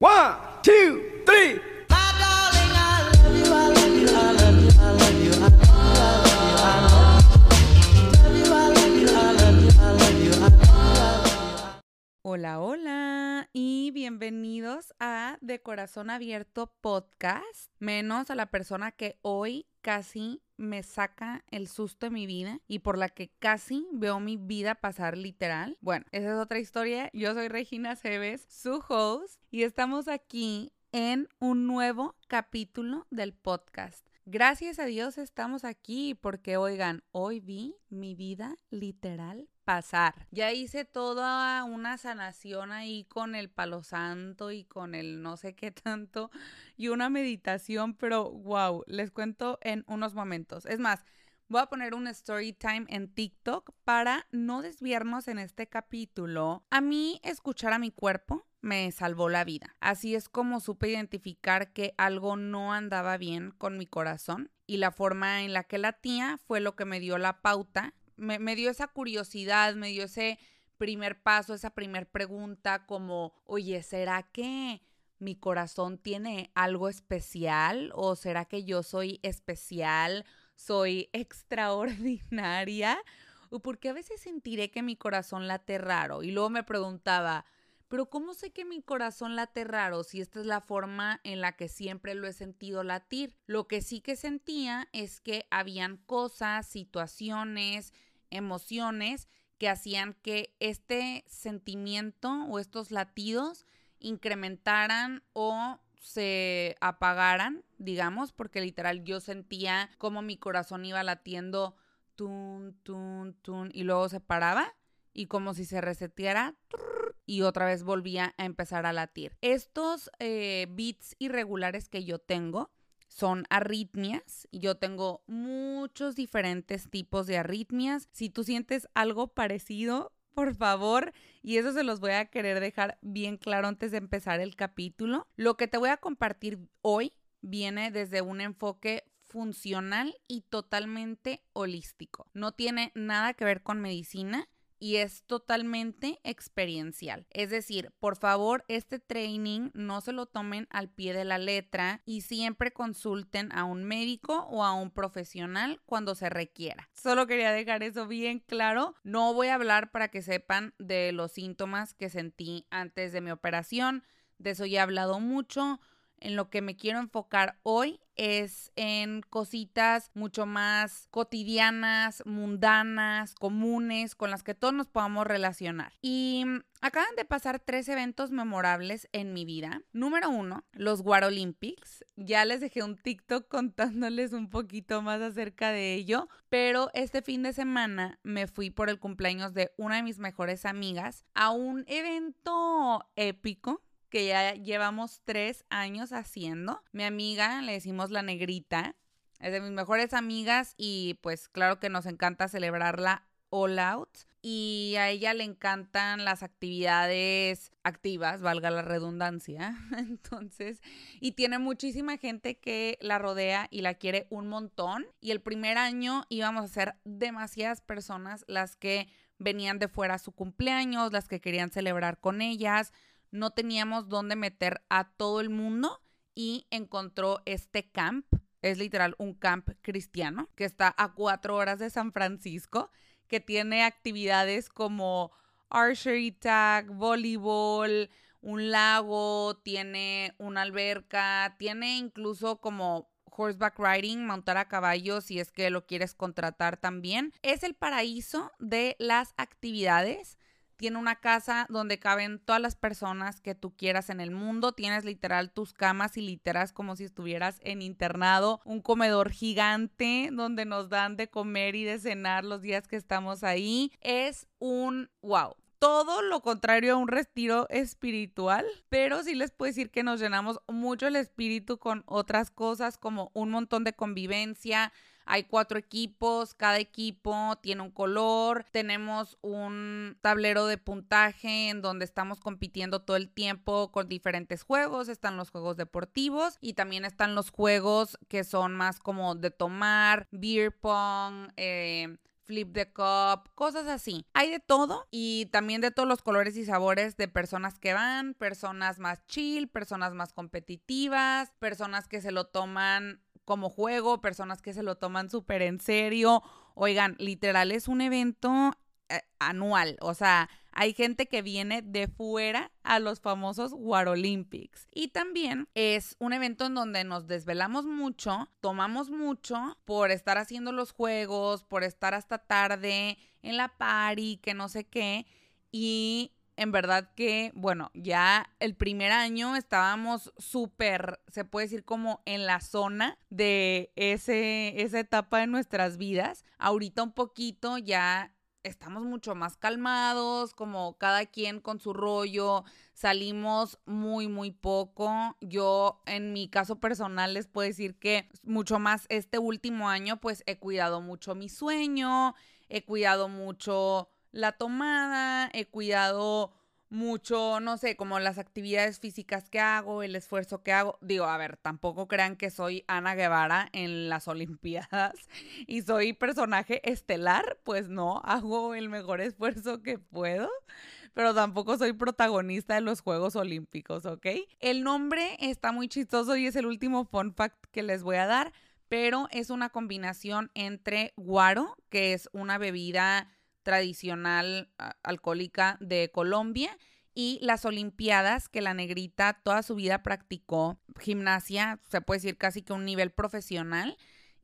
One, two, three. Hola, hola y bienvenidos a De Corazón Abierto Podcast, menos a la persona que hoy casi me saca el susto de mi vida y por la que casi veo mi vida pasar literal. Bueno, esa es otra historia. Yo soy Regina Cebes, su host, y estamos aquí en un nuevo capítulo del podcast. Gracias a Dios estamos aquí porque, oigan, hoy vi mi vida literal pasar. Ya hice toda una sanación ahí con el palo santo y con el no sé qué tanto y una meditación, pero wow, les cuento en unos momentos. Es más, voy a poner un story time en TikTok para no desviarnos en este capítulo. A mí escuchar a mi cuerpo me salvó la vida. Así es como supe identificar que algo no andaba bien con mi corazón y la forma en la que latía fue lo que me dio la pauta, me, dio esa curiosidad, me dio ese primer paso, esa primer pregunta como, oye, ¿será que mi corazón tiene algo especial o será que yo soy especial, soy extraordinaria? ¿O porque a veces sentiré que mi corazón late raro? Y luego me preguntaba, pero ¿cómo sé que mi corazón late raro si esta es la forma en la que siempre lo he sentido latir? Lo que sí que sentía es que habían cosas, situaciones, emociones que hacían que este sentimiento o estos latidos incrementaran o se apagaran, digamos, porque literal yo sentía como mi corazón iba latiendo tun, tun, tun, y luego se paraba y como si se reseteara y otra vez volvía a empezar a latir. Estos eh, beats irregulares que yo tengo son arritmias. Yo tengo muchos diferentes tipos de arritmias. Si tú sientes algo parecido, por favor, y eso se los voy a querer dejar bien claro antes de empezar el capítulo. Lo que te voy a compartir hoy viene desde un enfoque funcional y totalmente holístico. No tiene nada que ver con medicina y es totalmente experiencial. Es decir, por favor, este training no se lo tomen al pie de la letra y siempre consulten a un médico o a un profesional cuando se requiera. Solo quería dejar eso bien claro. No voy a hablar para que sepan de los síntomas que sentí antes de mi operación. De eso ya he hablado mucho en lo que me quiero enfocar hoy es en cositas mucho más cotidianas, mundanas, comunes, con las que todos nos podamos relacionar. Y mm, acaban de pasar tres eventos memorables en mi vida. Número uno, los War Olympics. Ya les dejé un TikTok contándoles un poquito más acerca de ello, pero este fin de semana me fui por el cumpleaños de una de mis mejores amigas a un evento épico que ya llevamos tres años haciendo. Mi amiga, le decimos la negrita, es de mis mejores amigas y pues claro que nos encanta celebrarla all out. Y a ella le encantan las actividades activas, valga la redundancia. Entonces, y tiene muchísima gente que la rodea y la quiere un montón. Y el primer año íbamos a ser demasiadas personas las que venían de fuera a su cumpleaños, las que querían celebrar con ellas no teníamos dónde meter a todo el mundo y encontró este camp. Es literal un camp cristiano que está a cuatro horas de San Francisco, que tiene actividades como archery tag, voleibol, un lago, tiene una alberca, tiene incluso como horseback riding, montar a caballo si es que lo quieres contratar también. Es el paraíso de las actividades tiene una casa donde caben todas las personas que tú quieras en el mundo. Tienes literal tus camas y literas como si estuvieras en internado. Un comedor gigante donde nos dan de comer y de cenar los días que estamos ahí. Es un wow todo lo contrario a un retiro espiritual, pero sí les puedo decir que nos llenamos mucho el espíritu con otras cosas como un montón de convivencia, hay cuatro equipos, cada equipo tiene un color, tenemos un tablero de puntaje en donde estamos compitiendo todo el tiempo con diferentes juegos, están los juegos deportivos y también están los juegos que son más como de tomar, beer pong, eh, flip the cup, cosas así. Hay de todo y también de todos los colores y sabores de personas que van, personas más chill, personas más competitivas, personas que se lo toman como juego, personas que se lo toman súper en serio. Oigan, literal es un evento eh, anual, o sea, hay gente que viene de fuera a los famosos War Olympics. Y también es un evento en donde nos desvelamos mucho, tomamos mucho por estar haciendo los juegos, por estar hasta tarde en la party, que no sé qué. Y en verdad que, bueno, ya el primer año estábamos súper, se puede decir como en la zona de ese, esa etapa de nuestras vidas. Ahorita un poquito ya estamos mucho más calmados, como cada quien con su rollo, salimos muy, muy poco. Yo en mi caso personal les puedo decir que mucho más este último año pues he cuidado mucho mi sueño, he cuidado mucho la tomada, he cuidado mucho, no sé, como las actividades físicas que hago, el esfuerzo que hago. Digo, a ver, tampoco crean que soy Ana Guevara en las Olimpiadas y soy personaje estelar, pues no, hago el mejor esfuerzo que puedo, pero tampoco soy protagonista de los Juegos Olímpicos, ¿ok? El nombre está muy chistoso y es el último fun fact que les voy a dar, pero es una combinación entre guaro, que es una bebida tradicional alcohólica de Colombia y las Olimpiadas, que la negrita toda su vida practicó gimnasia, se puede decir casi que un nivel profesional.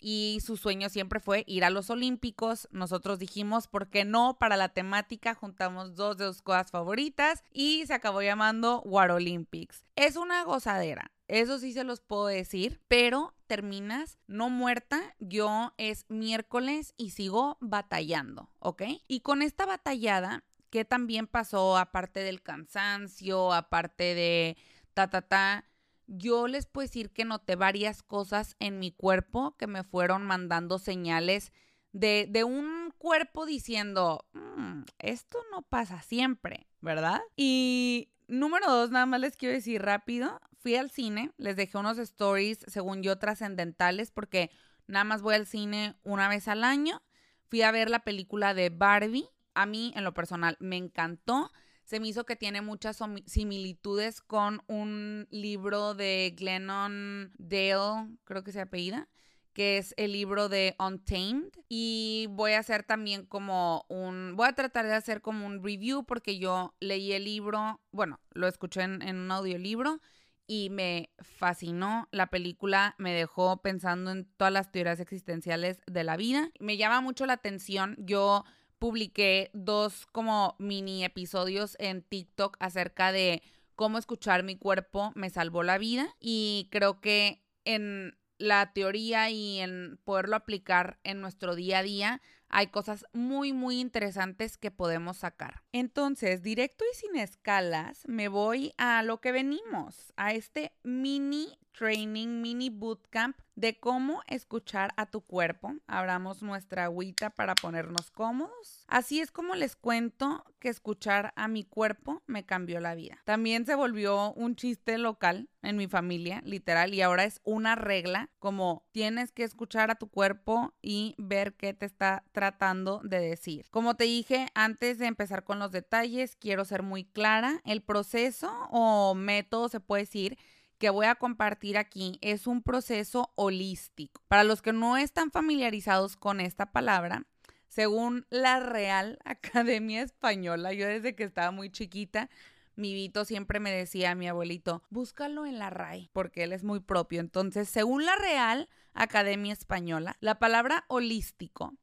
Y su sueño siempre fue ir a los Olímpicos. Nosotros dijimos, ¿por qué no? Para la temática juntamos dos de sus cosas favoritas y se acabó llamando War Olympics. Es una gozadera. Eso sí se los puedo decir, pero terminas no muerta. Yo es miércoles y sigo batallando, ¿ok? Y con esta batallada, ¿qué también pasó aparte del cansancio, aparte de ta, ta, ta? Yo les puedo decir que noté varias cosas en mi cuerpo que me fueron mandando señales de, de un cuerpo diciendo, mm, esto no pasa siempre, ¿verdad? Y número dos, nada más les quiero decir rápido, fui al cine, les dejé unos stories, según yo, trascendentales, porque nada más voy al cine una vez al año. Fui a ver la película de Barbie. A mí, en lo personal, me encantó. Se me hizo que tiene muchas similitudes con un libro de Glennon Dale, creo que se apellida, que es el libro de Untamed. Y voy a hacer también como un, voy a tratar de hacer como un review porque yo leí el libro, bueno, lo escuché en, en un audiolibro y me fascinó. La película me dejó pensando en todas las teorías existenciales de la vida. Me llama mucho la atención. Yo publiqué dos como mini episodios en TikTok acerca de cómo escuchar mi cuerpo me salvó la vida y creo que en la teoría y en poderlo aplicar en nuestro día a día hay cosas muy, muy interesantes que podemos sacar. Entonces, directo y sin escalas, me voy a lo que venimos, a este mini training, mini bootcamp de cómo escuchar a tu cuerpo. Abramos nuestra agüita para ponernos cómodos. Así es como les cuento que escuchar a mi cuerpo me cambió la vida. También se volvió un chiste local en mi familia, literal, y ahora es una regla como tienes que escuchar a tu cuerpo y ver qué te está tratando de decir. Como te dije, antes de empezar con los detalles, quiero ser muy clara. El proceso o método se puede decir que voy a compartir aquí es un proceso holístico. Para los que no están familiarizados con esta palabra, según la Real Academia Española, yo desde que estaba muy chiquita, mi Vito siempre me decía a mi abuelito, búscalo en la RAI, porque él es muy propio. Entonces, según la Real Academia Española, la palabra holístico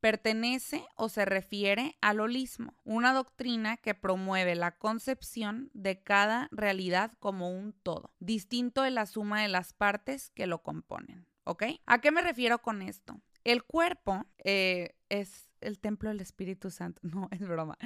pertenece o se refiere al holismo, una doctrina que promueve la concepción de cada realidad como un todo, distinto de la suma de las partes que lo componen. ¿Ok? ¿A qué me refiero con esto? El cuerpo eh, es el templo del Espíritu Santo. No, es broma.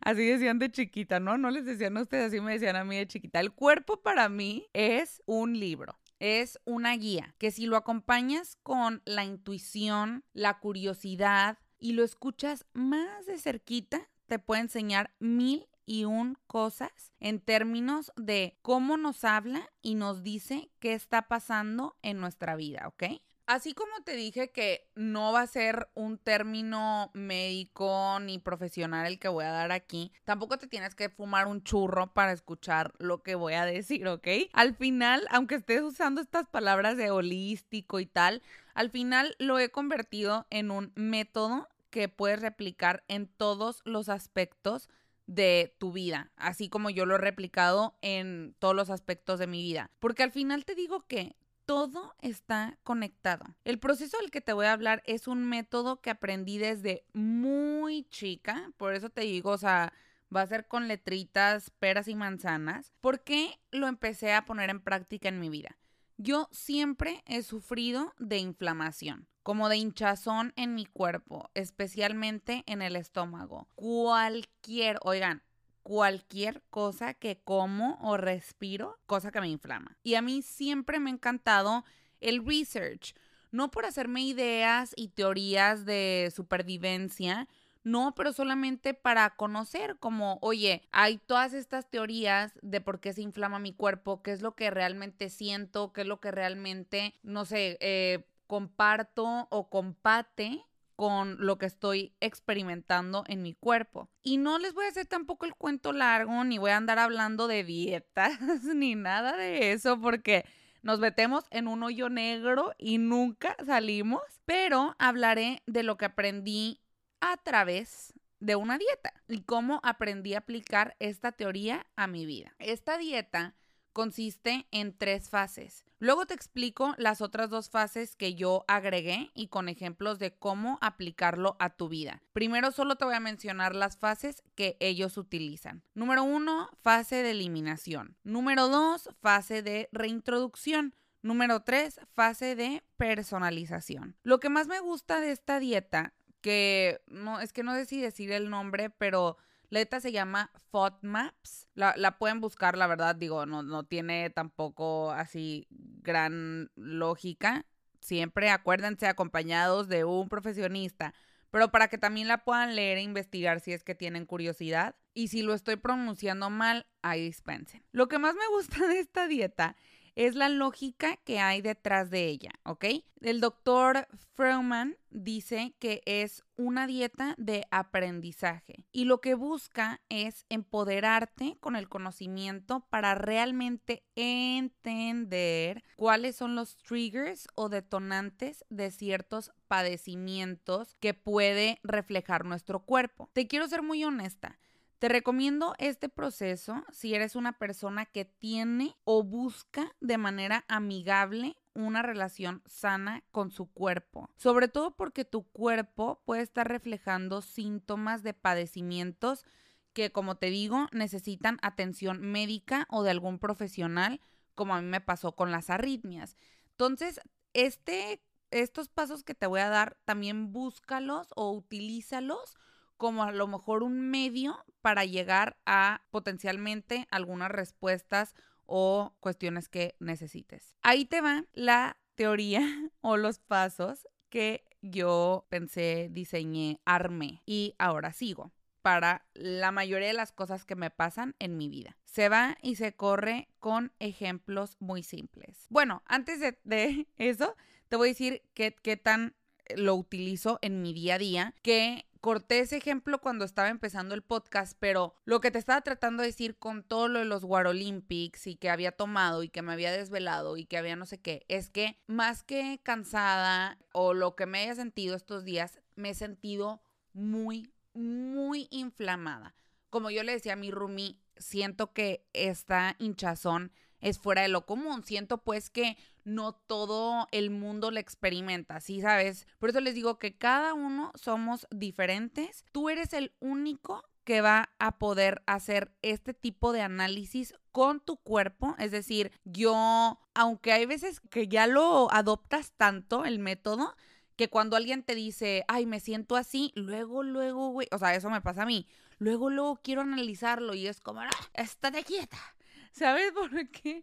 Así decían de chiquita, ¿no? No les decían a ustedes, así me decían a mí de chiquita. El cuerpo para mí es un libro es una guía que si lo acompañas con la intuición, la curiosidad y lo escuchas más de cerquita, te puede enseñar mil y un cosas en términos de cómo nos habla y nos dice qué está pasando en nuestra vida, ¿ok? Así como te dije que no va a ser un término médico ni profesional el que voy a dar aquí, tampoco te tienes que fumar un churro para escuchar lo que voy a decir, ¿ok? Al final, aunque estés usando estas palabras de holístico y tal, al final lo he convertido en un método que puedes replicar en todos los aspectos de tu vida, así como yo lo he replicado en todos los aspectos de mi vida. Porque al final te digo que todo está conectado. El proceso del que te voy a hablar es un método que aprendí desde muy chica, por eso te digo, o sea, va a ser con letritas, peras y manzanas. ¿Por qué lo empecé a poner en práctica en mi vida? Yo siempre he sufrido de inflamación, como de hinchazón en mi cuerpo, especialmente en el estómago. Cualquier, oigan, cualquier cosa que como o respiro, cosa que me inflama. Y a mí siempre me ha encantado el research, no por hacerme ideas y teorías de supervivencia, no, pero solamente para conocer como, oye, hay todas estas teorías de por qué se inflama mi cuerpo, qué es lo que realmente siento, qué es lo que realmente, no sé, eh, comparto o compate con lo que estoy experimentando en mi cuerpo. Y no les voy a hacer tampoco el cuento largo, ni voy a andar hablando de dietas, ni nada de eso, porque nos metemos en un hoyo negro y nunca salimos, pero hablaré de lo que aprendí a través de una dieta y cómo aprendí a aplicar esta teoría a mi vida. Esta dieta consiste en tres fases. Luego te explico las otras dos fases que yo agregué y con ejemplos de cómo aplicarlo a tu vida. Primero solo te voy a mencionar las fases que ellos utilizan. Número uno, fase de eliminación. Número dos, fase de reintroducción. Número tres, fase de personalización. Lo que más me gusta de esta dieta, que no es que no sé si decir el nombre, pero la dieta se llama FODMAPs. La, la pueden buscar, la verdad, digo, no, no tiene tampoco así gran lógica. Siempre acuérdense acompañados de un profesionista, pero para que también la puedan leer e investigar si es que tienen curiosidad. Y si lo estoy pronunciando mal, ahí dispensen. Lo que más me gusta de esta dieta es la lógica que hay detrás de ella, ¿ok? El doctor Freuman dice que es una dieta de aprendizaje y lo que busca es empoderarte con el conocimiento para realmente entender cuáles son los triggers o detonantes de ciertos padecimientos que puede reflejar nuestro cuerpo. Te quiero ser muy honesta. Te recomiendo este proceso si eres una persona que tiene o busca de manera amigable una relación sana con su cuerpo, sobre todo porque tu cuerpo puede estar reflejando síntomas de padecimientos que, como te digo, necesitan atención médica o de algún profesional, como a mí me pasó con las arritmias. Entonces, este, estos pasos que te voy a dar, también búscalos o utilízalos como a lo mejor un medio para llegar a potencialmente algunas respuestas o cuestiones que necesites. Ahí te va la teoría o los pasos que yo pensé, diseñé, armé y ahora sigo para la mayoría de las cosas que me pasan en mi vida. Se va y se corre con ejemplos muy simples. Bueno, antes de, eso, te voy a decir qué, qué tan lo utilizo en mi día a día, que corté ese ejemplo cuando estaba empezando el podcast, pero lo que te estaba tratando de decir con todo lo de los War Olympics y que había tomado y que me había desvelado y que había no sé qué, es que más que cansada o lo que me haya sentido estos días, me he sentido muy, muy inflamada. Como yo le decía a mi Rumi, siento que esta hinchazón es fuera de lo común. Siento pues que no todo el mundo lo experimenta, ¿sí sabes? Por eso les digo que cada uno somos diferentes. Tú eres el único que va a poder hacer este tipo de análisis con tu cuerpo. Es decir, yo, aunque hay veces que ya lo adoptas tanto el método, que cuando alguien te dice, ay, me siento así, luego, luego, güey, o sea, eso me pasa a mí. Luego, luego quiero analizarlo y es como, ah, estate quieta. ¿Sabes por qué?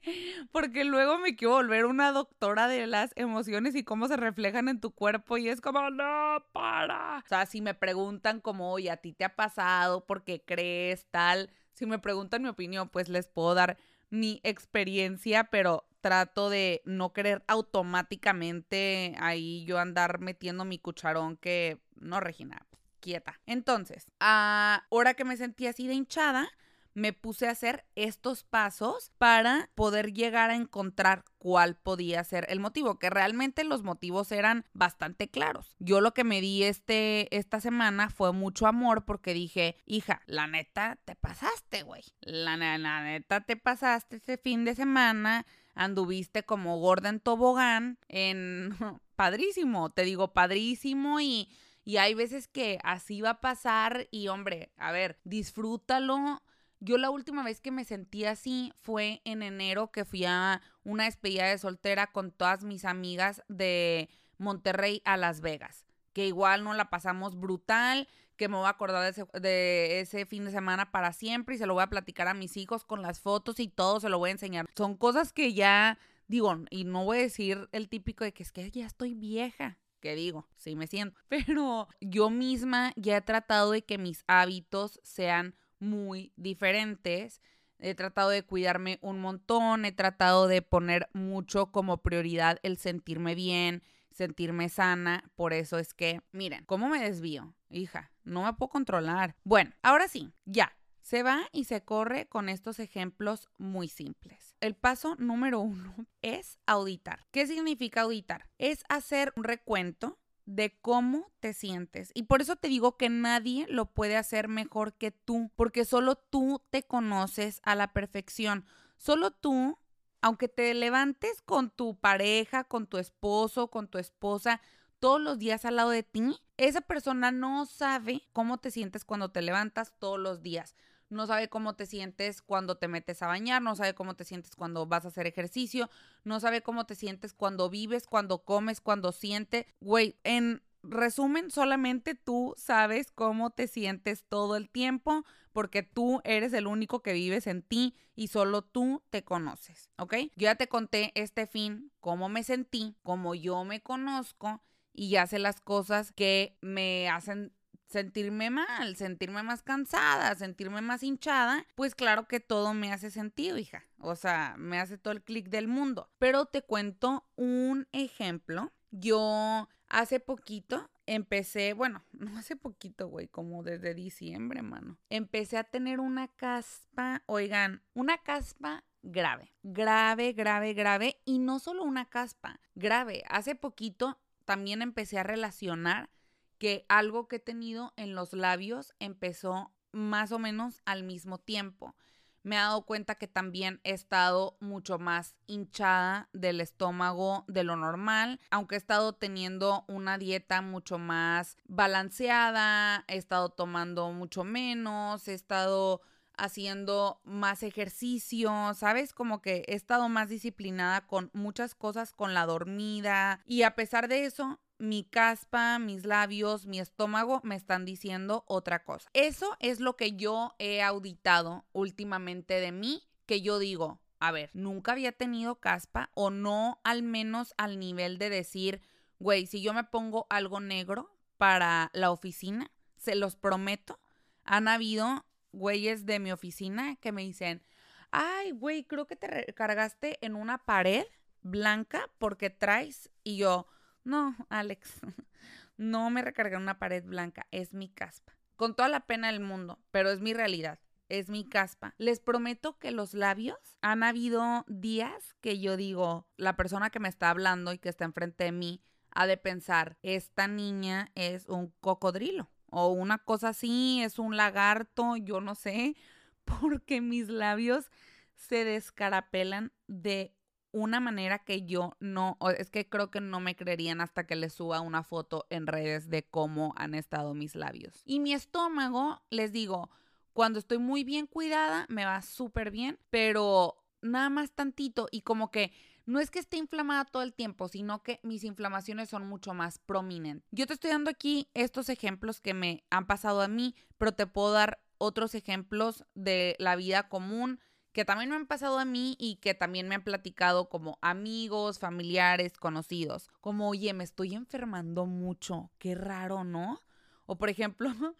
Porque luego me quiero volver una doctora de las emociones y cómo se reflejan en tu cuerpo y es como, no, para. O sea, si me preguntan como, oye, a ti te ha pasado, ¿por qué crees tal? Si me preguntan mi opinión, pues les puedo dar mi experiencia, pero trato de no querer automáticamente ahí yo andar metiendo mi cucharón que no, Regina, quieta. Entonces, ahora que me sentí así de hinchada, me puse a hacer estos pasos para poder llegar a encontrar cuál podía ser el motivo, que realmente los motivos eran bastante claros. Yo lo que me di este, esta semana fue mucho amor porque dije, hija, la neta te pasaste, güey. La, la neta te pasaste este fin de semana anduviste como gorda en tobogán, en padrísimo, te digo padrísimo y, y hay veces que así va a pasar y hombre, a ver, disfrútalo yo la última vez que me sentí así fue en enero que fui a una despedida de soltera con todas mis amigas de Monterrey a Las Vegas, que igual no la pasamos brutal, que me voy a acordar de ese, de ese, fin de semana para siempre y se lo voy a platicar a mis hijos con las fotos y todo, se lo voy a enseñar. Son cosas que ya digo, y no voy a decir el típico de que es que ya estoy vieja, que digo, sí me siento, pero yo misma ya he tratado de que mis hábitos sean muy diferentes. He tratado de cuidarme un montón, he tratado de poner mucho como prioridad el sentirme bien, sentirme sana. Por eso es que, miren, ¿cómo me desvío? Hija, no me puedo controlar. Bueno, ahora sí, ya. Se va y se corre con estos ejemplos muy simples. El paso número uno es auditar. ¿Qué significa auditar? Es hacer un recuento de cómo te sientes. Y por eso te digo que nadie lo puede hacer mejor que tú, porque solo tú te conoces a la perfección. Solo tú, aunque te levantes con tu pareja, con tu esposo, con tu esposa, todos los días al lado de ti, esa persona no sabe cómo te sientes cuando te levantas todos los días no sabe cómo te sientes cuando te metes a bañar, no sabe cómo te sientes cuando vas a hacer ejercicio, no sabe cómo te sientes cuando vives, cuando comes, cuando sientes. Güey, en resumen, solamente tú sabes cómo te sientes todo el tiempo porque tú eres el único que vives en ti y solo tú te conoces, ¿ok? Yo ya te conté este fin, cómo me sentí, cómo yo me conozco y ya sé las cosas que me hacen sentirme mal, sentirme más cansada, sentirme más hinchada, pues claro que todo me hace sentido, hija. O sea, me hace todo el clic del mundo. Pero te cuento un ejemplo. Yo hace poquito empecé, bueno, no hace poquito, güey, como desde diciembre, mano. Empecé a tener una caspa, oigan, una caspa grave, grave, grave, grave. Y no solo una caspa, grave. Hace poquito también empecé a relacionar que algo que he tenido en los labios empezó más o menos al mismo tiempo. Me he dado cuenta que también he estado mucho más hinchada del estómago de lo normal, aunque he estado teniendo una dieta mucho más balanceada, he estado tomando mucho menos, he estado haciendo más ejercicio, ¿sabes? Como que he estado más disciplinada con muchas cosas, con la dormida y a pesar de eso, mi caspa, mis labios, mi estómago me están diciendo otra cosa. Eso es lo que yo he auditado últimamente de mí, que yo digo, a ver, nunca había tenido caspa o no al menos al nivel de decir, güey, si yo me pongo algo negro para la oficina, se los prometo, han habido güeyes de mi oficina que me dicen, ay, güey, creo que te recargaste en una pared blanca porque traes y yo, no, Alex, no me recargué una pared blanca, es mi caspa. Con toda la pena del mundo, pero es mi realidad, es mi caspa. Les prometo que los labios han habido días que yo digo, la persona que me está hablando y que está enfrente de mí ha de pensar, esta niña es un cocodrilo o una cosa así, es un lagarto, yo no sé, porque mis labios se descarapelan de una manera que yo no, es que creo que no me creerían hasta que les suba una foto en redes de cómo han estado mis labios. Y mi estómago, les digo, cuando estoy muy bien cuidada, me va súper bien, pero nada más tantito y como que no es que esté inflamada todo el tiempo, sino que mis inflamaciones son mucho más prominentes. Yo te estoy dando aquí estos ejemplos que me han pasado a mí, pero te puedo dar otros ejemplos de la vida común que también me han pasado a mí y que también me han platicado como amigos, familiares, conocidos. Como, oye, me estoy enfermando mucho. Qué raro, ¿no? O por ejemplo,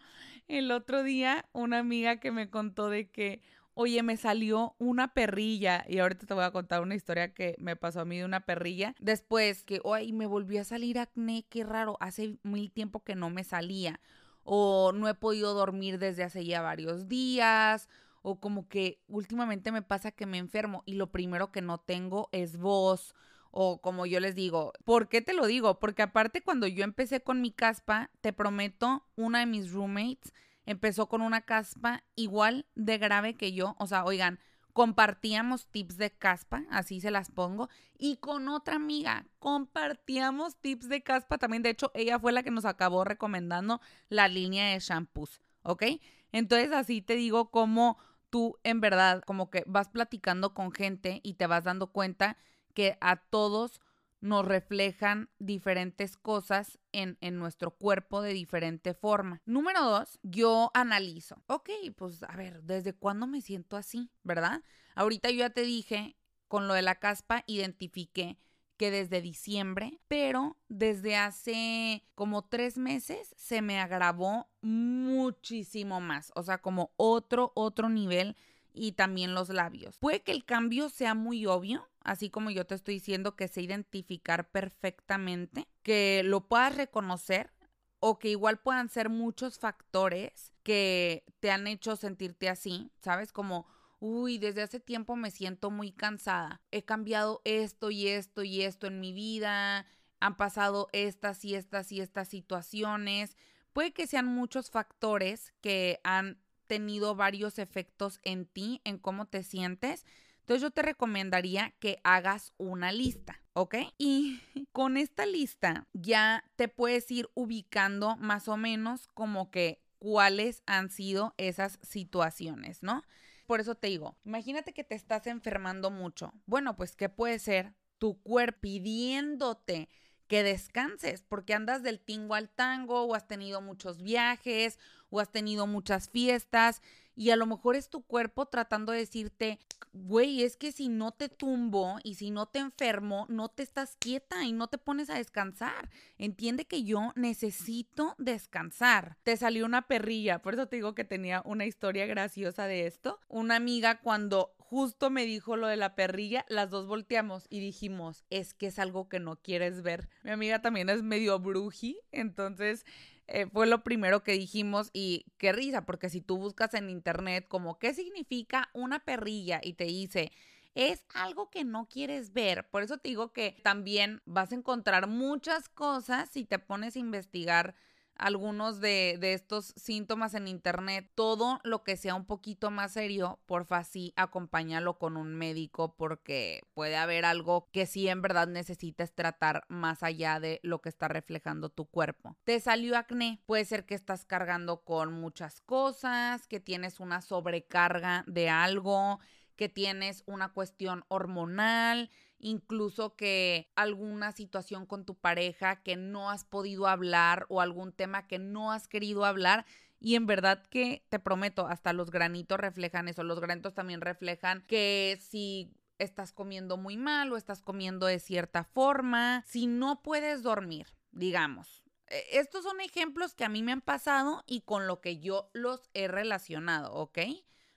el otro día una amiga que me contó de que, Oye, me salió una perrilla y ahorita te voy a contar una historia que me pasó a mí de una perrilla. Después que, ay, me volvió a salir acné, qué raro, hace mil tiempo que no me salía. O no he podido dormir desde hace ya varios días. O como que últimamente me pasa que me enfermo y lo primero que no tengo es voz o como yo les digo. ¿Por qué te lo digo? Porque aparte cuando yo empecé con mi caspa, te prometo, una de mis roommates empezó con una caspa igual de grave que yo. O sea, oigan, compartíamos tips de caspa, así se las pongo. Y con otra amiga compartíamos tips de caspa también. De hecho, ella fue la que nos acabó recomendando la línea de shampoos, ¿ok? Entonces así te digo como tú en verdad como que vas platicando con gente y te vas dando cuenta que a todos nos reflejan diferentes cosas en, en, nuestro cuerpo de diferente forma. Número dos, yo analizo. Ok, pues a ver, ¿desde cuándo me siento así? ¿Verdad? Ahorita yo ya te dije, con lo de la caspa, identifiqué que desde diciembre, pero desde hace como tres meses se me agravó muchísimo más. O sea, como otro, otro nivel y también los labios. Puede que el cambio sea muy obvio, así como yo te estoy diciendo que sé identificar perfectamente, que lo puedas reconocer o que igual puedan ser muchos factores que te han hecho sentirte así, ¿sabes? Como, uy, desde hace tiempo me siento muy cansada, he cambiado esto y esto y esto en mi vida, han pasado estas y estas y estas situaciones. Puede que sean muchos factores que han tenido varios efectos en ti, en cómo te sientes. Entonces yo te recomendaría que hagas una lista, ¿ok? Y con esta lista ya te puedes ir ubicando más o menos como que cuáles han sido esas situaciones, ¿no? Por eso te digo, imagínate que te estás enfermando mucho. Bueno, pues ¿qué puede ser? Tu cuerpo pidiéndote que descanses, porque andas del tingo al tango o has tenido muchos viajes o has tenido muchas fiestas y a lo mejor es tu cuerpo tratando de decirte, güey, es que si no te tumbo y si no te enfermo, no te estás quieta y no te pones a descansar. Entiende que yo necesito descansar. Te salió una perrilla, por eso te digo que tenía una historia graciosa de esto. Una amiga cuando justo me dijo lo de la perrilla, las dos volteamos y dijimos, es que es algo que no quieres ver. Mi amiga también es medio bruji, entonces eh, fue lo primero que dijimos y qué risa, porque si tú buscas en internet como qué significa una perrilla y te dice es algo que no quieres ver. Por eso te digo que también vas a encontrar muchas cosas si te pones a investigar algunos de, estos síntomas en internet, todo lo que sea un poquito más serio, porfa sí, acompáñalo con un médico porque puede haber algo que sí en verdad necesites tratar más allá de lo que está reflejando tu cuerpo. Te salió acné, puede ser que estás cargando con muchas cosas, que tienes una sobrecarga de algo, que tienes una cuestión hormonal, incluso que alguna situación con tu pareja que no has podido hablar o algún tema que no has querido hablar. Y en verdad que te prometo, hasta los granitos reflejan eso. Los granitos también reflejan que si estás comiendo muy mal o estás comiendo de cierta forma, si no puedes dormir, digamos. E, estos son ejemplos que a mí me han pasado y con lo que yo los he relacionado, ¿ok?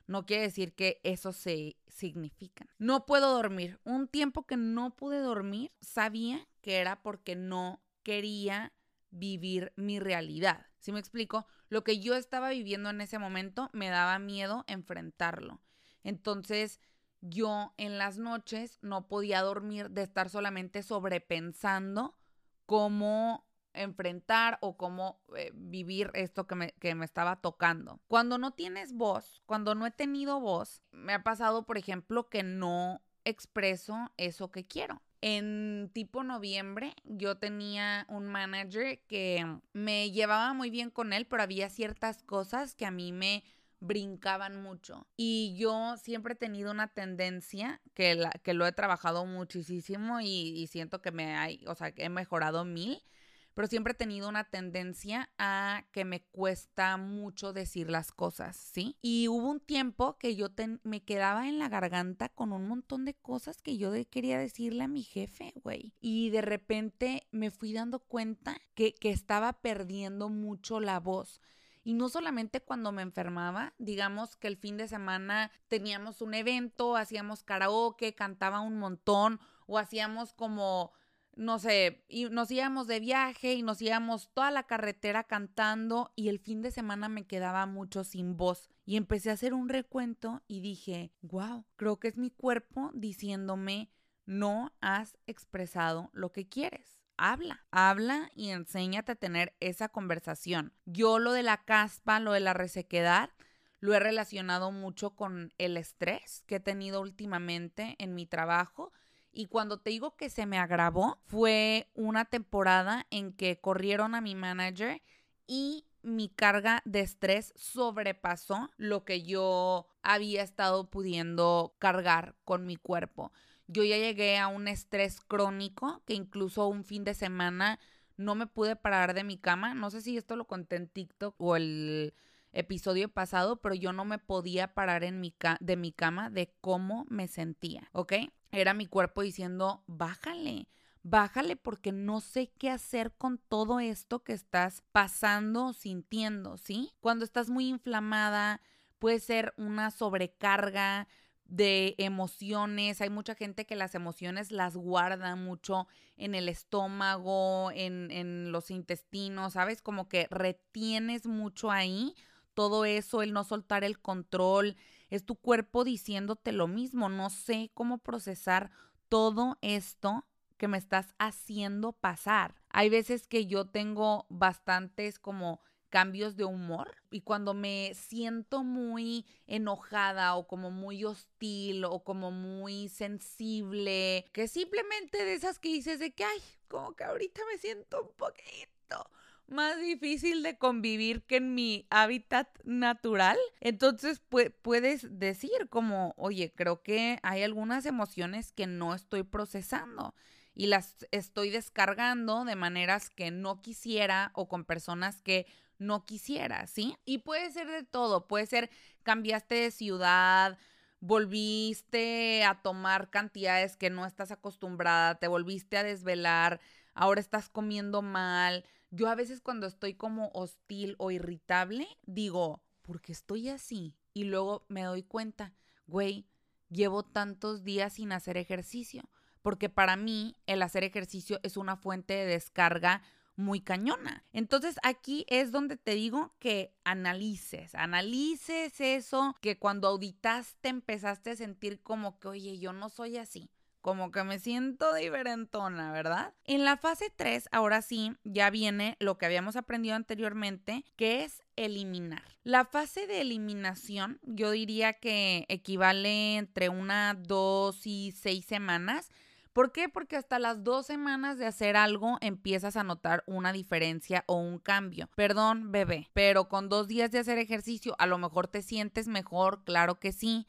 No quiere decir que eso se significa. No puedo dormir. Un tiempo que no pude dormir, sabía que era porque no quería vivir mi realidad. Si me explico? Lo que yo estaba viviendo en ese momento me daba miedo enfrentarlo. Entonces, yo en las noches no podía dormir de estar solamente sobrepensando cómo enfrentar o cómo eh, vivir esto que me, que me estaba tocando. Cuando no tienes voz, cuando no he tenido voz, me ha pasado, por ejemplo, que no expreso eso que quiero. En tipo noviembre yo tenía un manager que me llevaba muy bien con él, pero había ciertas cosas que a mí me brincaban mucho. Y yo siempre he tenido una tendencia que, la, que lo he trabajado muchísimo y, y siento que me hay, o sea, que he mejorado mil pero siempre he tenido una tendencia a que me cuesta mucho decir las cosas, ¿sí? Y hubo un tiempo que yo me quedaba en la garganta con un montón de cosas que yo quería decirle a mi jefe, güey. Y de repente me fui dando cuenta que, que estaba perdiendo mucho la voz. Y no solamente cuando me enfermaba, digamos que el fin de semana teníamos un evento, hacíamos karaoke, cantaba un montón o hacíamos como no sé, y nos íbamos de viaje y nos íbamos toda la carretera cantando y el fin de semana me quedaba mucho sin voz. Y empecé a hacer un recuento y dije, wow, creo que es mi cuerpo diciéndome, no has expresado lo que quieres. Habla, habla y enséñate a tener esa conversación. Yo lo de la caspa, lo de la resequedad, lo he relacionado mucho con el estrés que he tenido últimamente en mi trabajo y cuando te digo que se me agravó, fue una temporada en que corrieron a mi manager y mi carga de estrés sobrepasó lo que yo había estado pudiendo cargar con mi cuerpo. Yo ya llegué a un estrés crónico que incluso un fin de semana no me pude parar de mi cama. No sé si esto lo conté en TikTok o el episodio pasado, pero yo no me podía parar en mi de mi cama de cómo me sentía, ¿ok? Era mi cuerpo diciendo, bájale, bájale porque no sé qué hacer con todo esto que estás pasando sintiendo, ¿sí? Cuando estás muy inflamada, puede ser una sobrecarga de emociones. Hay mucha gente que las emociones las guarda mucho en el estómago, en, en los intestinos, ¿sabes? Como que retienes mucho ahí todo eso, el no soltar el control, es tu cuerpo diciéndote lo mismo, no sé cómo procesar todo esto que me estás haciendo pasar. Hay veces que yo tengo bastantes como cambios de humor y cuando me siento muy enojada o como muy hostil o como muy sensible, que simplemente de esas que dices de que, ay, como que ahorita me siento un poquito más difícil de convivir que en mi hábitat natural. Entonces puedes decir como, oye, creo que hay algunas emociones que no estoy procesando y las estoy descargando de maneras que no quisiera o con personas que no quisiera, ¿sí? Y puede ser de todo, puede ser cambiaste de ciudad, volviste a tomar cantidades que no estás acostumbrada, te volviste a desvelar, ahora estás comiendo mal, yo a veces cuando estoy como hostil o irritable, digo, ¿por qué estoy así? Y luego me doy cuenta, güey, llevo tantos días sin hacer ejercicio, porque para mí el hacer ejercicio es una fuente de descarga muy cañona. Entonces aquí es donde te digo que analices, analices eso que cuando auditaste empezaste a sentir como que, oye, yo no soy así como que me siento diferentona, ¿verdad? En la fase 3, ahora sí, ya viene lo que habíamos aprendido anteriormente, que es eliminar. La fase de eliminación, yo diría que equivale entre una, dos y seis semanas. ¿Por qué? Porque hasta las dos semanas de hacer algo empiezas a notar una diferencia o un cambio. Perdón, bebé, pero con dos días de hacer ejercicio a lo mejor te sientes mejor, claro que sí,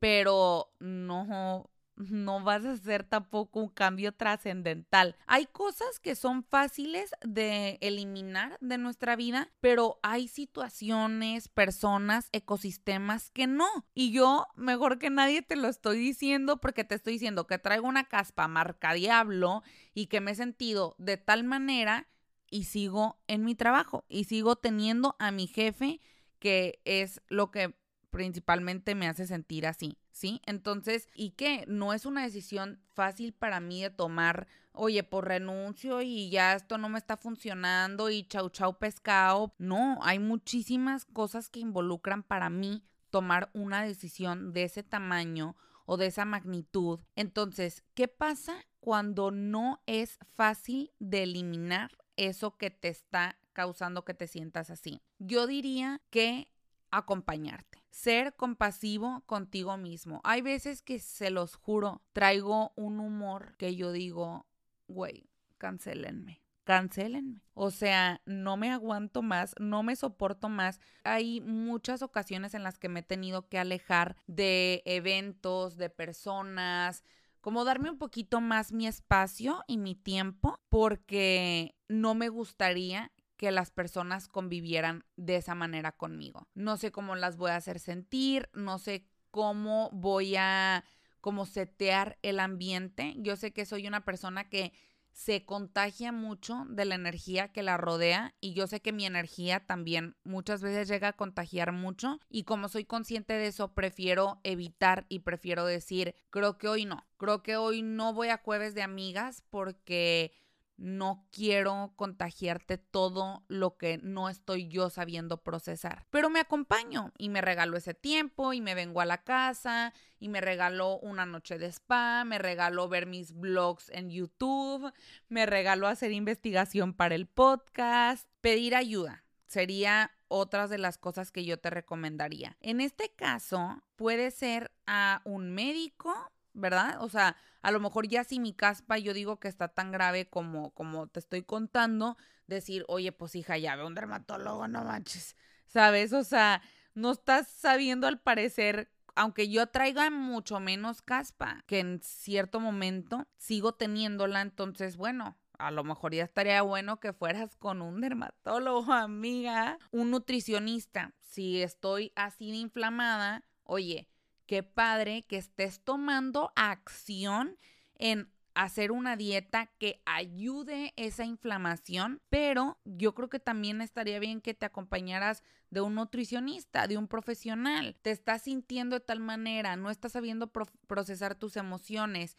pero no no vas a hacer tampoco un cambio trascendental. Hay cosas que son fáciles de eliminar de nuestra vida, pero hay situaciones, personas, ecosistemas que no. Y yo, mejor que nadie, te lo estoy diciendo porque te estoy diciendo que traigo una caspa marca diablo y que me he sentido de tal manera y sigo en mi trabajo y sigo teniendo a mi jefe que es lo que principalmente me hace sentir así, ¿sí? Entonces, ¿y qué? No es una decisión fácil para mí de tomar, oye, por renuncio y ya esto no me está funcionando y chau chau pescado. No, hay muchísimas cosas que involucran para mí tomar una decisión de ese tamaño o de esa magnitud. Entonces, ¿qué pasa cuando no es fácil de eliminar eso que te está causando que te sientas así? Yo diría que acompañarte ser compasivo contigo mismo. Hay veces que se los juro, traigo un humor que yo digo, güey, cancelenme. Cancelenme. O sea, no me aguanto más, no me soporto más. Hay muchas ocasiones en las que me he tenido que alejar de eventos, de personas, como darme un poquito más mi espacio y mi tiempo, porque no me gustaría que las personas convivieran de esa manera conmigo. No sé cómo las voy a hacer sentir, no sé cómo voy a como setear el ambiente. Yo sé que soy una persona que se contagia mucho de la energía que la rodea y yo sé que mi energía también muchas veces llega a contagiar mucho y como soy consciente de eso prefiero evitar y prefiero decir creo que hoy no, creo que hoy no voy a jueves de amigas porque no quiero contagiarte todo lo que no estoy yo sabiendo procesar. Pero me acompaño y me regalo ese tiempo y me vengo a la casa y me regalo una noche de spa, me regalo ver mis blogs en YouTube, me regalo hacer investigación para el podcast, pedir ayuda. Sería otras de las cosas que yo te recomendaría. En este caso, puede ser a un médico, ¿verdad? O sea, a lo mejor ya si mi caspa yo digo que está tan grave como, como te estoy contando, decir, oye, pues hija, ya ve un dermatólogo, no manches, ¿sabes? O sea, no estás sabiendo al parecer, aunque yo traiga mucho menos caspa, que en cierto momento sigo teniéndola, entonces, bueno, a lo mejor ya estaría bueno que fueras con un dermatólogo, amiga, un nutricionista. Si estoy así de inflamada, oye, qué padre que estés tomando acción en hacer una dieta que ayude esa inflamación, pero yo creo que también estaría bien que te acompañaras de un nutricionista, de un profesional. Te estás sintiendo de tal manera, no estás sabiendo procesar tus emociones.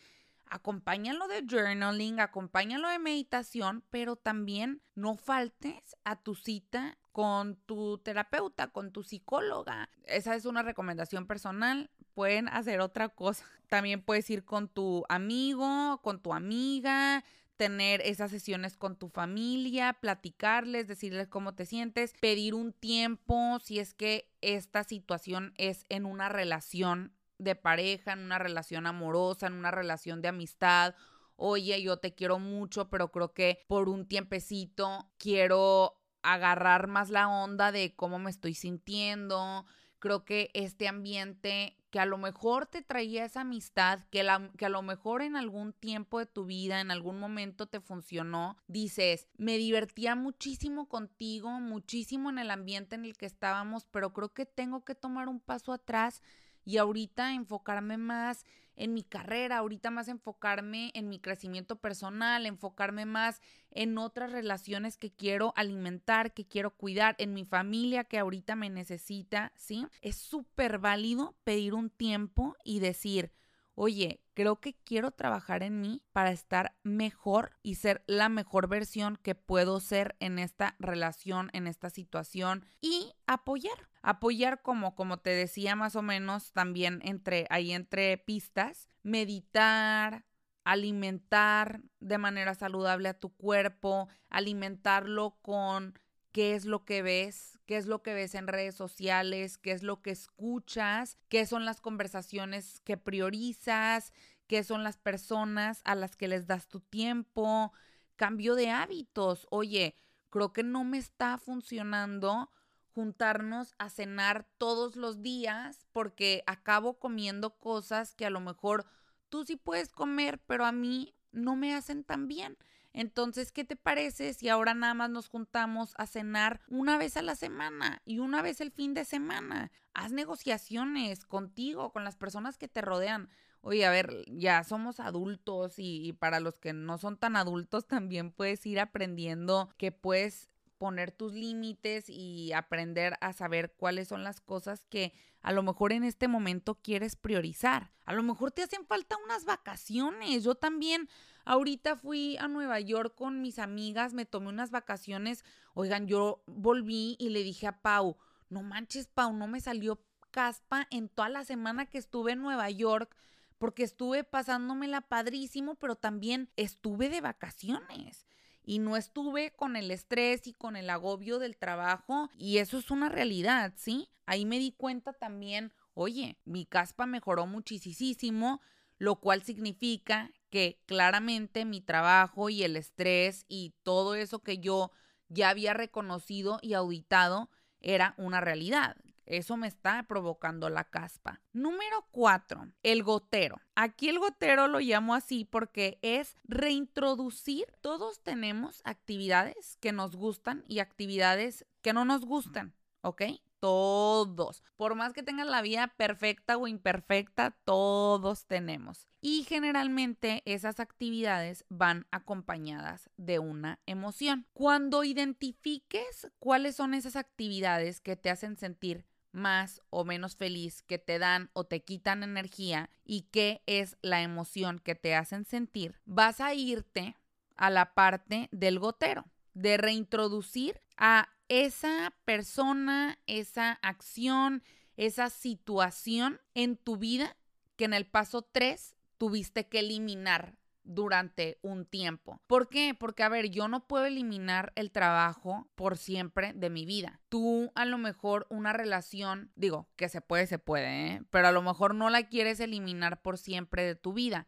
Acompáñalo de journaling, acompáñalo de meditación, pero también no faltes a tu cita con tu terapeuta, con tu psicóloga. Esa es una recomendación personal pueden hacer otra cosa. También puedes ir con tu amigo, con tu amiga, tener esas sesiones con tu familia, platicarles, decirles cómo te sientes, pedir un tiempo si es que esta situación es en una relación de pareja, en una relación amorosa, en una relación de amistad. Oye, yo te quiero mucho, pero creo que por un tiempecito quiero agarrar más la onda de cómo me estoy sintiendo. Creo que este ambiente que a lo mejor te traía esa amistad, que, a lo mejor en algún tiempo de tu vida, en algún momento te funcionó, dices, me divertía muchísimo contigo, muchísimo en el ambiente en el que estábamos, pero creo que tengo que tomar un paso atrás y ahorita enfocarme más en mi carrera, ahorita más enfocarme en mi crecimiento personal, enfocarme más en otras relaciones que quiero alimentar, que quiero cuidar, en mi familia que ahorita me necesita, ¿sí? Es súper válido pedir un tiempo y decir, oye, creo que quiero trabajar en mí para estar mejor y ser la mejor versión que puedo ser en esta relación, en esta situación y apoyar. Apoyar como, como te decía más o menos también entre, ahí entre pistas, meditar, alimentar de manera saludable a tu cuerpo, alimentarlo con qué es lo que ves, qué es lo que ves en redes sociales, qué es lo que escuchas, qué son las conversaciones que priorizas, qué son las personas a las que les das tu tiempo, cambio de hábitos. Oye, creo que no me está funcionando juntarnos a cenar todos los días porque acabo comiendo cosas que a lo mejor tú sí puedes comer, pero a mí no me hacen tan bien. Entonces, ¿qué te parece si ahora nada más nos juntamos a cenar una vez a la semana y una vez el fin de semana? Haz negociaciones contigo, con las personas que te rodean. Oye, a ver, ya somos adultos y, para los que no son tan adultos también puedes ir aprendiendo que puedes poner tus límites y aprender a saber cuáles son las cosas que a lo mejor en este momento quieres priorizar. A lo mejor te hacen falta unas vacaciones. Yo también ahorita fui a Nueva York con mis amigas, me tomé unas vacaciones. Oigan, yo volví y le dije a Pau, no manches, Pau, no me salió caspa en toda la semana que estuve en Nueva York porque estuve pasándomela padrísimo, pero también estuve de vacaciones y no estuve con el estrés y con el agobio del trabajo y eso es una realidad, ¿sí? Ahí me di cuenta también, oye, mi caspa mejoró muchísimo, lo cual significa que claramente mi trabajo y el estrés y todo eso que yo ya había reconocido y auditado era una realidad. Eso me está provocando la caspa. Número cuatro, el gotero. Aquí el gotero lo llamo así porque es reintroducir. Todos tenemos actividades que nos gustan y actividades que no nos gustan, ¿ok? todos. Por más que tengas la vida perfecta o imperfecta, todos tenemos. Y generalmente esas actividades van acompañadas de una emoción. Cuando identifiques cuáles son esas actividades que te hacen sentir más o menos feliz, que te dan o te quitan energía y qué es la emoción que te hacen sentir, vas a irte a la parte del gotero, de reintroducir a esa persona, esa acción, esa situación en tu vida que en el paso 3 tuviste que eliminar durante un tiempo. ¿Por qué? Porque, a ver, yo no puedo eliminar el trabajo por siempre de mi vida. Tú a lo mejor una relación, digo, que se puede, se puede, ¿eh? pero a lo mejor no la quieres eliminar por siempre de tu vida.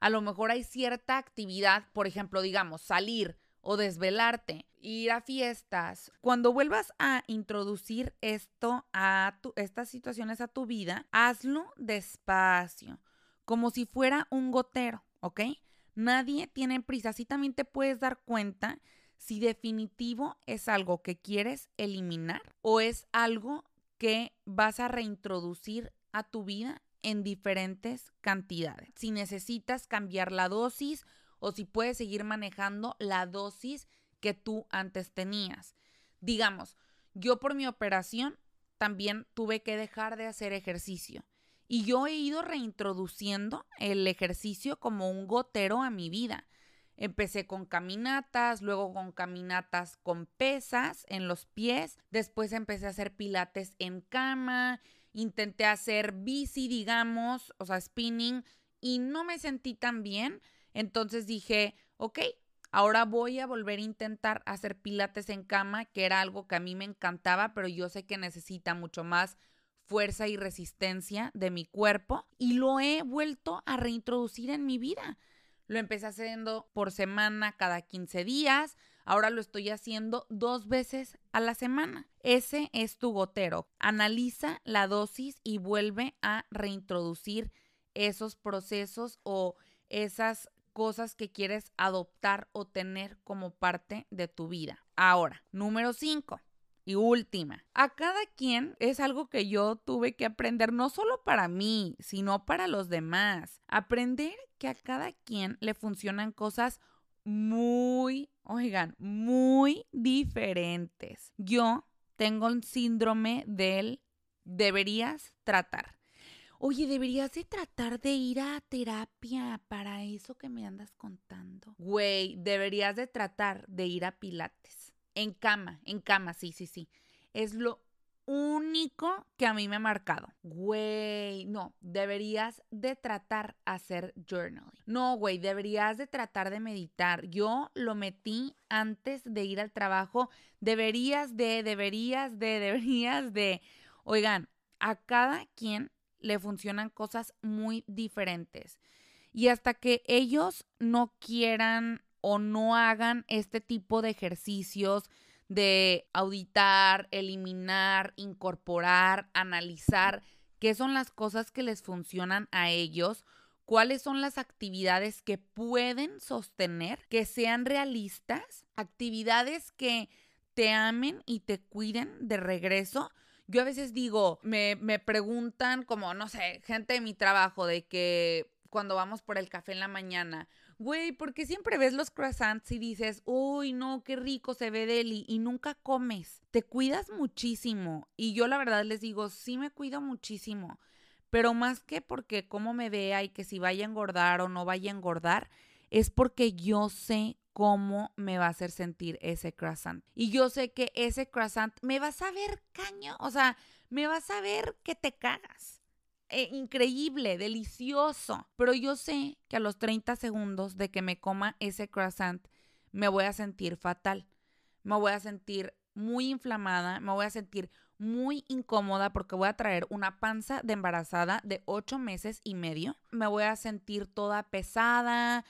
A lo mejor hay cierta actividad, por ejemplo, digamos, salir o desvelarte, ir a fiestas. Cuando vuelvas a introducir esto a tu, estas situaciones a tu vida, hazlo despacio, como si fuera un gotero. ¿Ok? Nadie tiene prisa. Así también te puedes dar cuenta si definitivo es algo que quieres eliminar o es algo que vas a reintroducir a tu vida en diferentes cantidades. Si necesitas cambiar la dosis o si puedes seguir manejando la dosis que tú antes tenías. Digamos, yo por mi operación también tuve que dejar de hacer ejercicio. Y yo he ido reintroduciendo el ejercicio como un gotero a mi vida. Empecé con caminatas, luego con caminatas con pesas en los pies, después empecé a hacer pilates en cama, intenté hacer bici, digamos, o sea, spinning, y no me sentí tan bien. Entonces dije, ok, ahora voy a volver a intentar hacer pilates en cama, que era algo que a mí me encantaba, pero yo sé que necesita mucho más fuerza y resistencia de mi cuerpo y lo he vuelto a reintroducir en mi vida. Lo empecé haciendo por semana cada 15 días, ahora lo estoy haciendo dos veces a la semana. Ese es tu gotero. Analiza la dosis y vuelve a reintroducir esos procesos o esas cosas que quieres adoptar o tener como parte de tu vida. Ahora, número 5 y última, a cada quien es algo que yo tuve que aprender no solo para mí, sino para los demás. Aprender que a cada quien le funcionan cosas muy, oigan, muy diferentes. Yo tengo un síndrome del deberías tratar. Oye, deberías de tratar de ir a terapia para eso que me andas contando. Güey, deberías de tratar de ir a pilates en cama, en cama, sí, sí, sí. Es lo único que a mí me ha marcado. Güey, no, deberías de tratar hacer journaling. No, güey, deberías de tratar de meditar. Yo lo metí antes de ir al trabajo. Deberías de, deberías de, deberías de. Oigan, a cada quien le funcionan cosas muy diferentes. Y hasta que ellos no quieran o no hagan este tipo de ejercicios de auditar, eliminar, incorporar, analizar qué son las cosas que les funcionan a ellos, cuáles son las actividades que pueden sostener, que sean realistas, actividades que te amen y te cuiden de regreso. Yo a veces digo, me, me preguntan como, no sé, gente de mi trabajo, de que cuando vamos por el café en la mañana, Güey, porque siempre ves los croissants y dices, uy, no, qué rico se ve Deli y nunca comes. Te cuidas muchísimo. Y yo la verdad les digo, sí me cuido muchísimo. Pero más que porque cómo me vea y que si vaya a engordar o no vaya a engordar, es porque yo sé cómo me va a hacer sentir ese croissant. Y yo sé que ese croissant me va a saber caño, o sea, me va a saber que te cagas. Eh, increíble, delicioso. Pero yo sé que a los 30 segundos de que me coma ese croissant, me voy a sentir fatal. Me voy a sentir muy inflamada, me voy a sentir muy incómoda porque voy a traer una panza de embarazada de 8 meses y medio. Me voy a sentir toda pesada.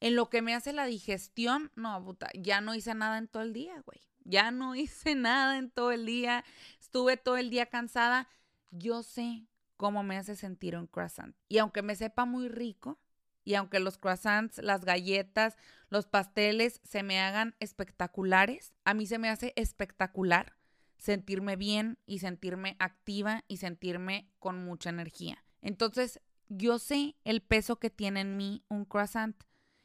En lo que me hace la digestión, no, puta, ya no hice nada en todo el día, güey. Ya no hice nada en todo el día. Estuve todo el día cansada. Yo sé cómo me hace sentir un croissant. Y aunque me sepa muy rico, y aunque los croissants, las galletas, los pasteles se me hagan espectaculares, a mí se me hace espectacular sentirme bien y sentirme activa y sentirme con mucha energía. Entonces, yo sé el peso que tiene en mí un croissant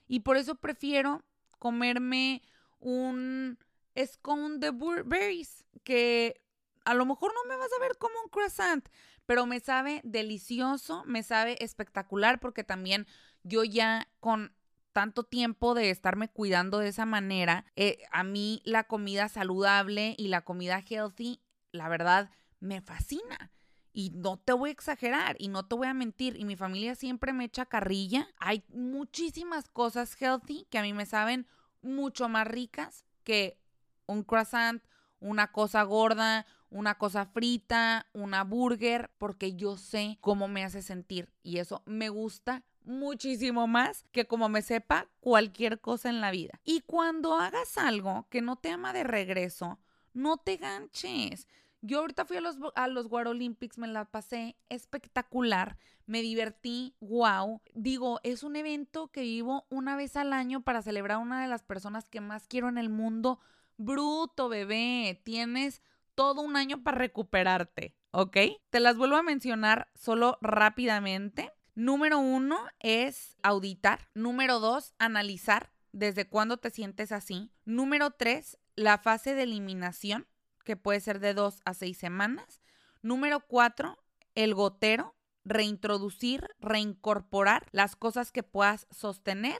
y por eso prefiero comerme un scone de berries que a lo mejor no me vas a ver como un croissant, pero me sabe delicioso, me sabe espectacular porque también yo ya con tanto tiempo de estarme cuidando de esa manera, eh, a mí la comida saludable y la comida healthy, la verdad, me fascina. Y no te voy a exagerar y no te voy a mentir. Y mi familia siempre me echa carrilla. Hay muchísimas cosas healthy que a mí me saben mucho más ricas que un croissant, una cosa gorda, una cosa frita, una burger, porque yo sé cómo me hace sentir. Y eso me gusta muchísimo más que como me sepa cualquier cosa en la vida. Y cuando hagas algo que no te ama de regreso, no te ganches. Yo ahorita fui a los, a los War Olympics, me la pasé espectacular, me divertí, wow. Digo, es un evento que vivo una vez al año para celebrar a una de las personas que más quiero en el mundo. Bruto, bebé, tienes todo un año para recuperarte, ¿ok? Te las vuelvo a mencionar solo rápidamente. Número uno es auditar. Número dos, analizar desde cuándo te sientes así. Número tres, la fase de eliminación, que puede ser de dos a seis semanas. Número cuatro, el gotero, reintroducir, reincorporar las cosas que puedas sostener.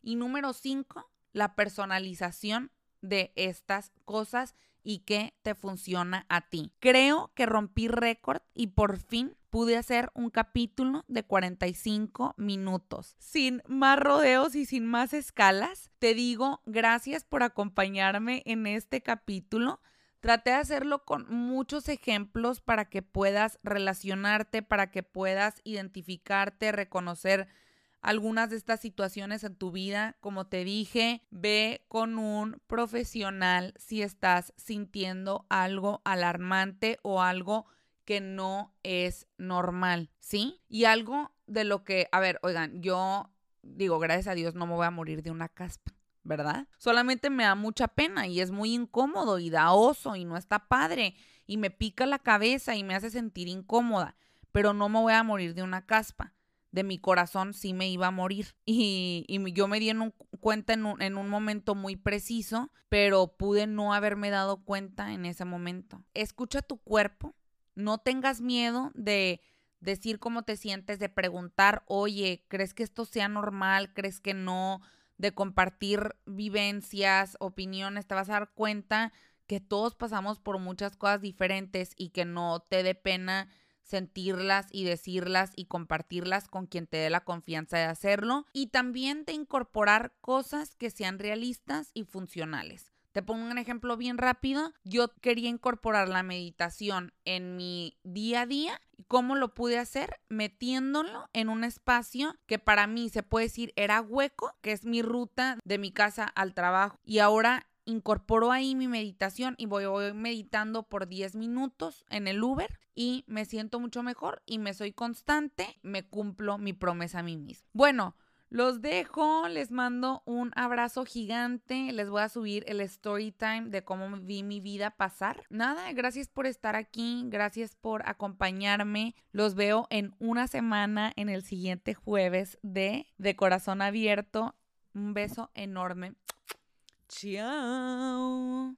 Y número cinco, la personalización de estas cosas y que te funciona a ti. Creo que rompí récord y por fin pude hacer un capítulo de 45 minutos. Sin más rodeos y sin más escalas, te digo gracias por acompañarme en este capítulo. Traté de hacerlo con muchos ejemplos para que puedas relacionarte, para que puedas identificarte, reconocer algunas de estas situaciones en tu vida. Como te dije, ve con un profesional si estás sintiendo algo alarmante o algo que no es normal, ¿sí? Y algo de lo que, a ver, oigan, yo digo, gracias a Dios no me voy a morir de una caspa. ¿Verdad? Solamente me da mucha pena y es muy incómodo y da oso y no está padre y me pica la cabeza y me hace sentir incómoda, pero no me voy a morir de una caspa de mi corazón sí me iba a morir. Y, yo me di en cuenta en un, en un momento muy preciso, pero pude no haberme dado cuenta en ese momento. Escucha tu cuerpo, no tengas miedo de decir cómo te sientes, de preguntar, oye, ¿crees que esto sea normal? ¿Crees que no? De compartir vivencias, opiniones, te vas a dar cuenta que todos pasamos por muchas cosas diferentes y que no te dé pena sentirlas y decirlas y compartirlas con quien te dé la confianza de hacerlo y también de incorporar cosas que sean realistas y funcionales. Te pongo un ejemplo bien rápido. Yo quería incorporar la meditación en mi día a día. ¿Cómo lo pude hacer? Metiéndolo en un espacio que para mí se puede decir era hueco, que es mi ruta de mi casa al trabajo. Y ahora incorporo ahí mi meditación y voy, meditando por 10 minutos en el Uber y me siento mucho mejor y me soy constante, me cumplo mi promesa a mí mismo. Bueno, los dejo, les mando un abrazo gigante, les voy a subir el story time de cómo vi mi vida pasar. Nada, gracias por estar aquí, gracias por acompañarme. Los veo en una semana en el siguiente jueves de De Corazón Abierto. Un beso enorme. Tchau!